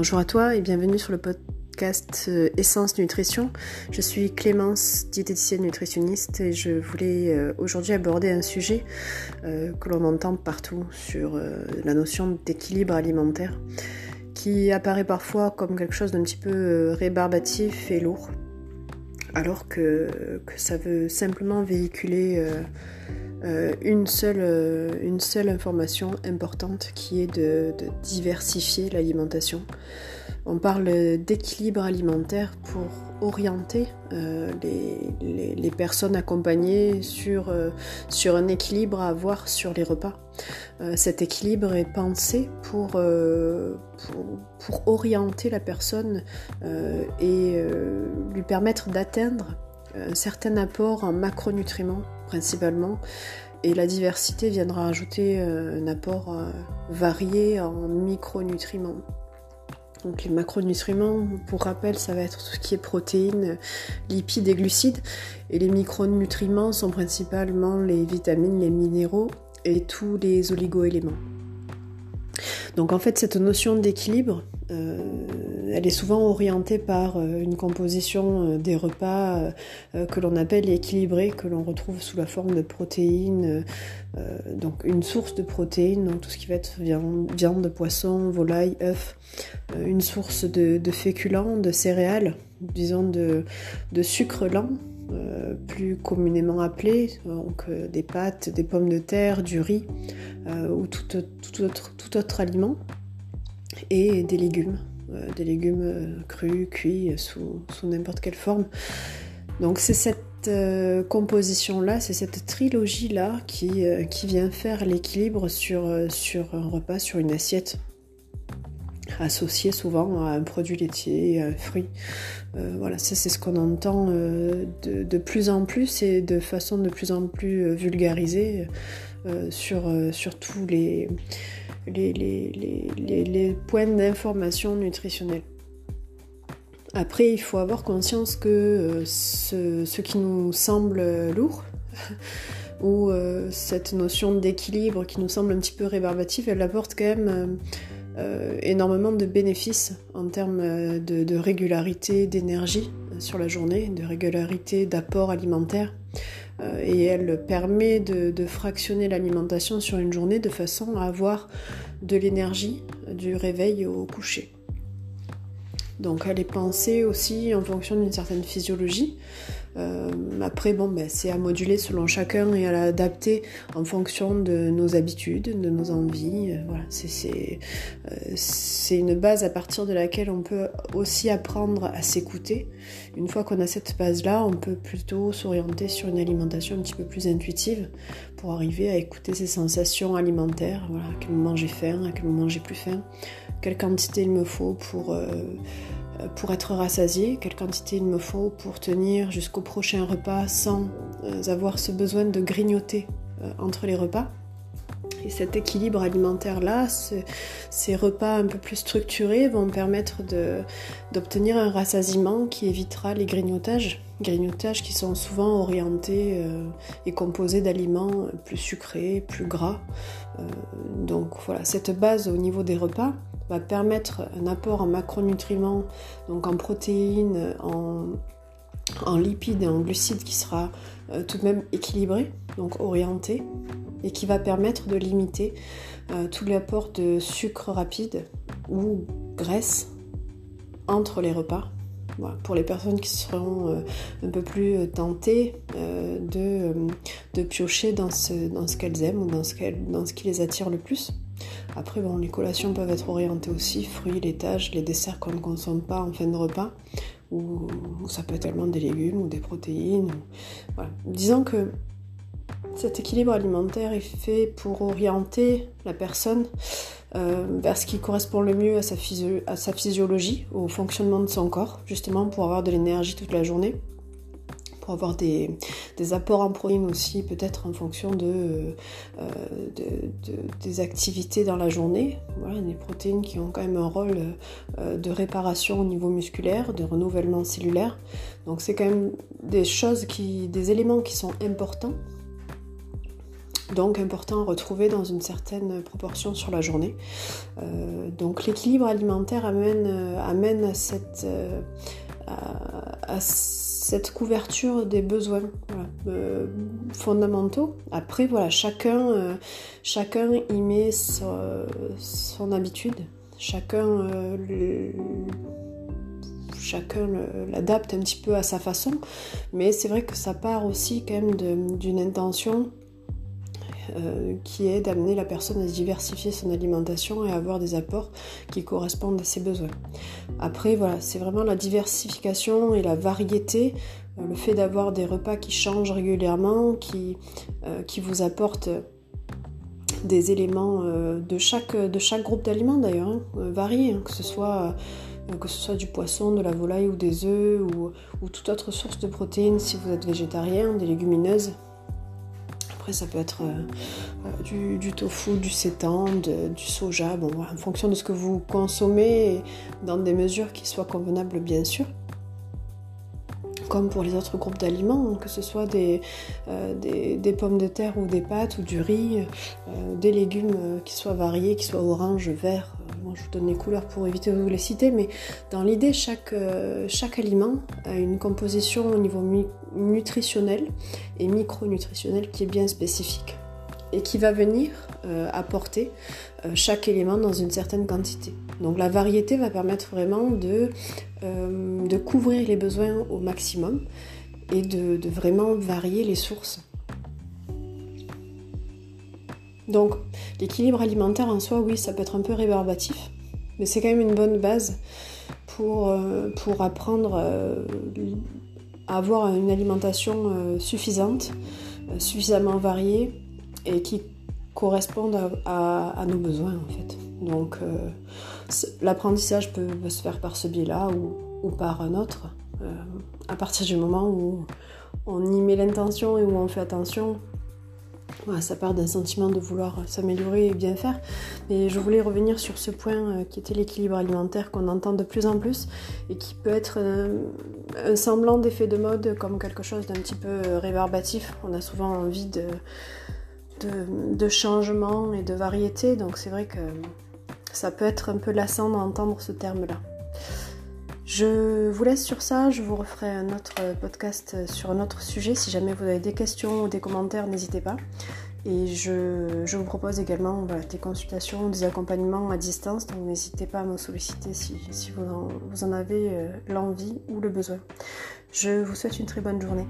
Bonjour à toi et bienvenue sur le podcast euh, Essence Nutrition. Je suis Clémence, diététicienne nutritionniste et je voulais euh, aujourd'hui aborder un sujet euh, que l'on entend partout sur la notion d'équilibre alimentaire qui apparaît parfois comme quelque chose d'un petit peu rébarbatif et lourd alors que, ça veut simplement véhiculer euh, une, seule, euh, une seule information importante qui est de, diversifier l'alimentation. On parle d'équilibre alimentaire pour orienter euh, les, personnes accompagnées sur, sur un équilibre à avoir sur les repas. cet équilibre est pensé pour, pour, pour, orienter la personne et lui permettre d'atteindre un certain apport en macronutriments principalement. Et la diversité viendra ajouter euh, un apport euh, varié en micronutriments. Donc les macronutriments, pour rappel, ça va être tout ce qui est protéines, lipides et glucides. Et les micronutriments sont principalement les vitamines, les minéraux et tous les oligoéléments. Donc en fait, cette notion d'équilibre, euh, elle est souvent orientée par euh, une composition euh, des repas que l'on appelle équilibrés, que l'on retrouve sous la forme de protéines, donc une source de protéines, donc tout ce qui va être viande, poisson, volaille, œufs, une source de, féculents, de céréales, disons de, sucre lent, plus communément appelé, donc des pâtes, des pommes de terre, du riz ou tout, autre, aliment et des légumes, euh, des légumes euh, crus, cuits, sous, n'importe quelle forme. Donc c'est cette euh, composition-là, c'est cette trilogie-là qui, qui vient faire l'équilibre sur, sur un repas, sur une assiette associé souvent à un produit laitier, à un fruit. voilà, ça c'est ce qu'on entend de, plus en plus et de façon de plus en plus vulgarisée sur, sur tous les, les, points d'information nutritionnelle. Après, il faut avoir conscience que euh, ce, qui nous semble lourd, ou euh, cette notion d'équilibre qui nous semble un petit peu rébarbative, elle apporte quand même euh, énormément de bénéfices en termes de régularité d'énergie sur la journée, de régularité d'apport alimentaire. Euh, et elle permet de, fractionner l'alimentation sur une journée de façon à avoir de l'énergie du réveil au coucher. Donc elle est pensée aussi en fonction d'une certaine physiologie. Euh, après, bon, ben, c'est à moduler selon chacun et à l'adapter en fonction de nos habitudes, de nos envies. Euh, voilà, euh, c'est une base à partir de laquelle on peut aussi apprendre à s'écouter. Une fois qu'on a cette base-là, on peut plutôt s'orienter sur une alimentation un petit peu plus intuitive pour arriver à écouter ses sensations alimentaires. Voilà, à quel moment j'ai faim, à quel moment j'ai plus faim, quelle quantité il me faut pour pour être rassasié, quelle quantité il me faut pour tenir jusqu'au prochain repas sans euh, avoir ce besoin de grignoter euh, entre les repas. Et cet équilibre alimentaire-là, ces repas un peu plus structurés vont permettre d'obtenir un rassasiement qui évitera les grignotages. Grignotages qui sont souvent orientés et composés d'aliments plus sucrés, plus gras. donc voilà, cette base au niveau des repas, va permettre un apport en macronutriments, donc en protéines, en, lipides et en glucides qui sera euh, tout de même équilibré, donc orienté, et qui va permettre de limiter euh, tout l'apport de sucre rapide ou graisse entre les repas. pour les personnes qui seront euh, un peu plus tentées de, de, piocher dans ce, dans ce qu'elles aiment ou dans ce, dans ce qui les attire le plus. Après, bon, les collations peuvent être orientées aussi, fruits, laitages, les desserts qu'on ne consomme pas en fin de repas, ou, ça peut être tellement des légumes ou des protéines. Disons que cet équilibre alimentaire est fait pour orienter la personne euh, vers ce qui correspond le mieux à sa, à sa physiologie, au fonctionnement de son corps, justement pour avoir de l'énergie toute la journée avoir des, apports en protéines aussi, peut-être en fonction de, euh, des activités dans la journée. Voilà, des protéines qui ont quand même un rôle euh, de réparation au niveau musculaire, de renouvellement cellulaire. Donc c'est quand même des choses qui, des éléments qui sont importants donc important à retrouver dans une certaine proportion sur la journée. Euh, donc l'équilibre alimentaire amène, amène à, cette, cette couverture des besoins fondamentaux. Après, voilà, chacun, chacun y met son, habitude, chacun chacun l'adapte un petit peu à sa façon, mais c'est vrai que ça part aussi quand même d'une intention euh, qui est d'amener la personne à diversifier son alimentation et avoir des apports qui correspondent à ses besoins. Après, voilà, c'est vraiment la diversification et la variété, euh, le fait d'avoir des repas qui changent régulièrement, qui, euh, vous apportent des éléments de, chaque, groupe d'aliments d'ailleurs, hein, variés, hein, que ce soit du poisson, de la volaille ou des œufs ou, toute autre source de protéines si vous êtes végétarien, des légumineuses, ça peut être euh, du, tofu, du sétan, du soja, en fonction de ce que vous consommez, dans des mesures qui soient convenables, bien sûr comme pour les autres groupes d'aliments, que ce soit des, euh, des, pommes de terre ou des pâtes ou du riz, euh, des légumes qui soient variés, qui soient orange, vert, je vous donne les couleurs pour éviter de vous les citer, mais dans l'idée, chaque, euh, chaque aliment a une composition au niveau nutritionnel et micronutritionnel qui est bien spécifique et qui va venir euh, apporter euh, chaque élément dans une certaine quantité. Donc la variété va permettre vraiment de, de couvrir les besoins au maximum et de, vraiment varier les sources. Donc l'équilibre alimentaire en soi, oui, ça peut être un peu rébarbatif, mais c'est quand même une bonne base pour, euh, apprendre euh, à avoir une alimentation euh, suffisante, suffisamment variée et qui corresponde à, nos besoins en fait. Donc l'apprentissage peut, se faire par ce biais-là ou, par un autre. à partir du moment où on y met l'intention et où on fait attention, ça part d'un sentiment de vouloir s'améliorer et bien faire. Mais je voulais revenir sur ce point euh, qui était l'équilibre alimentaire qu'on entend de plus en plus et qui peut être euh, un semblant d'effet de mode comme quelque chose d'un petit peu euh, rébarbatif. On a souvent envie de, de, changement et de variété, donc c'est vrai que ça peut être un peu lassant d'entendre ce terme-là. Je vous laisse sur ça, je vous referai un autre podcast sur un autre sujet. Si jamais vous avez des questions ou des commentaires, n'hésitez pas. Et je, vous propose également des consultations, des accompagnements à distance, donc n'hésitez pas à me solliciter si, vous, en, vous en avez euh, l'envie ou le besoin. Je vous souhaite une très bonne journée.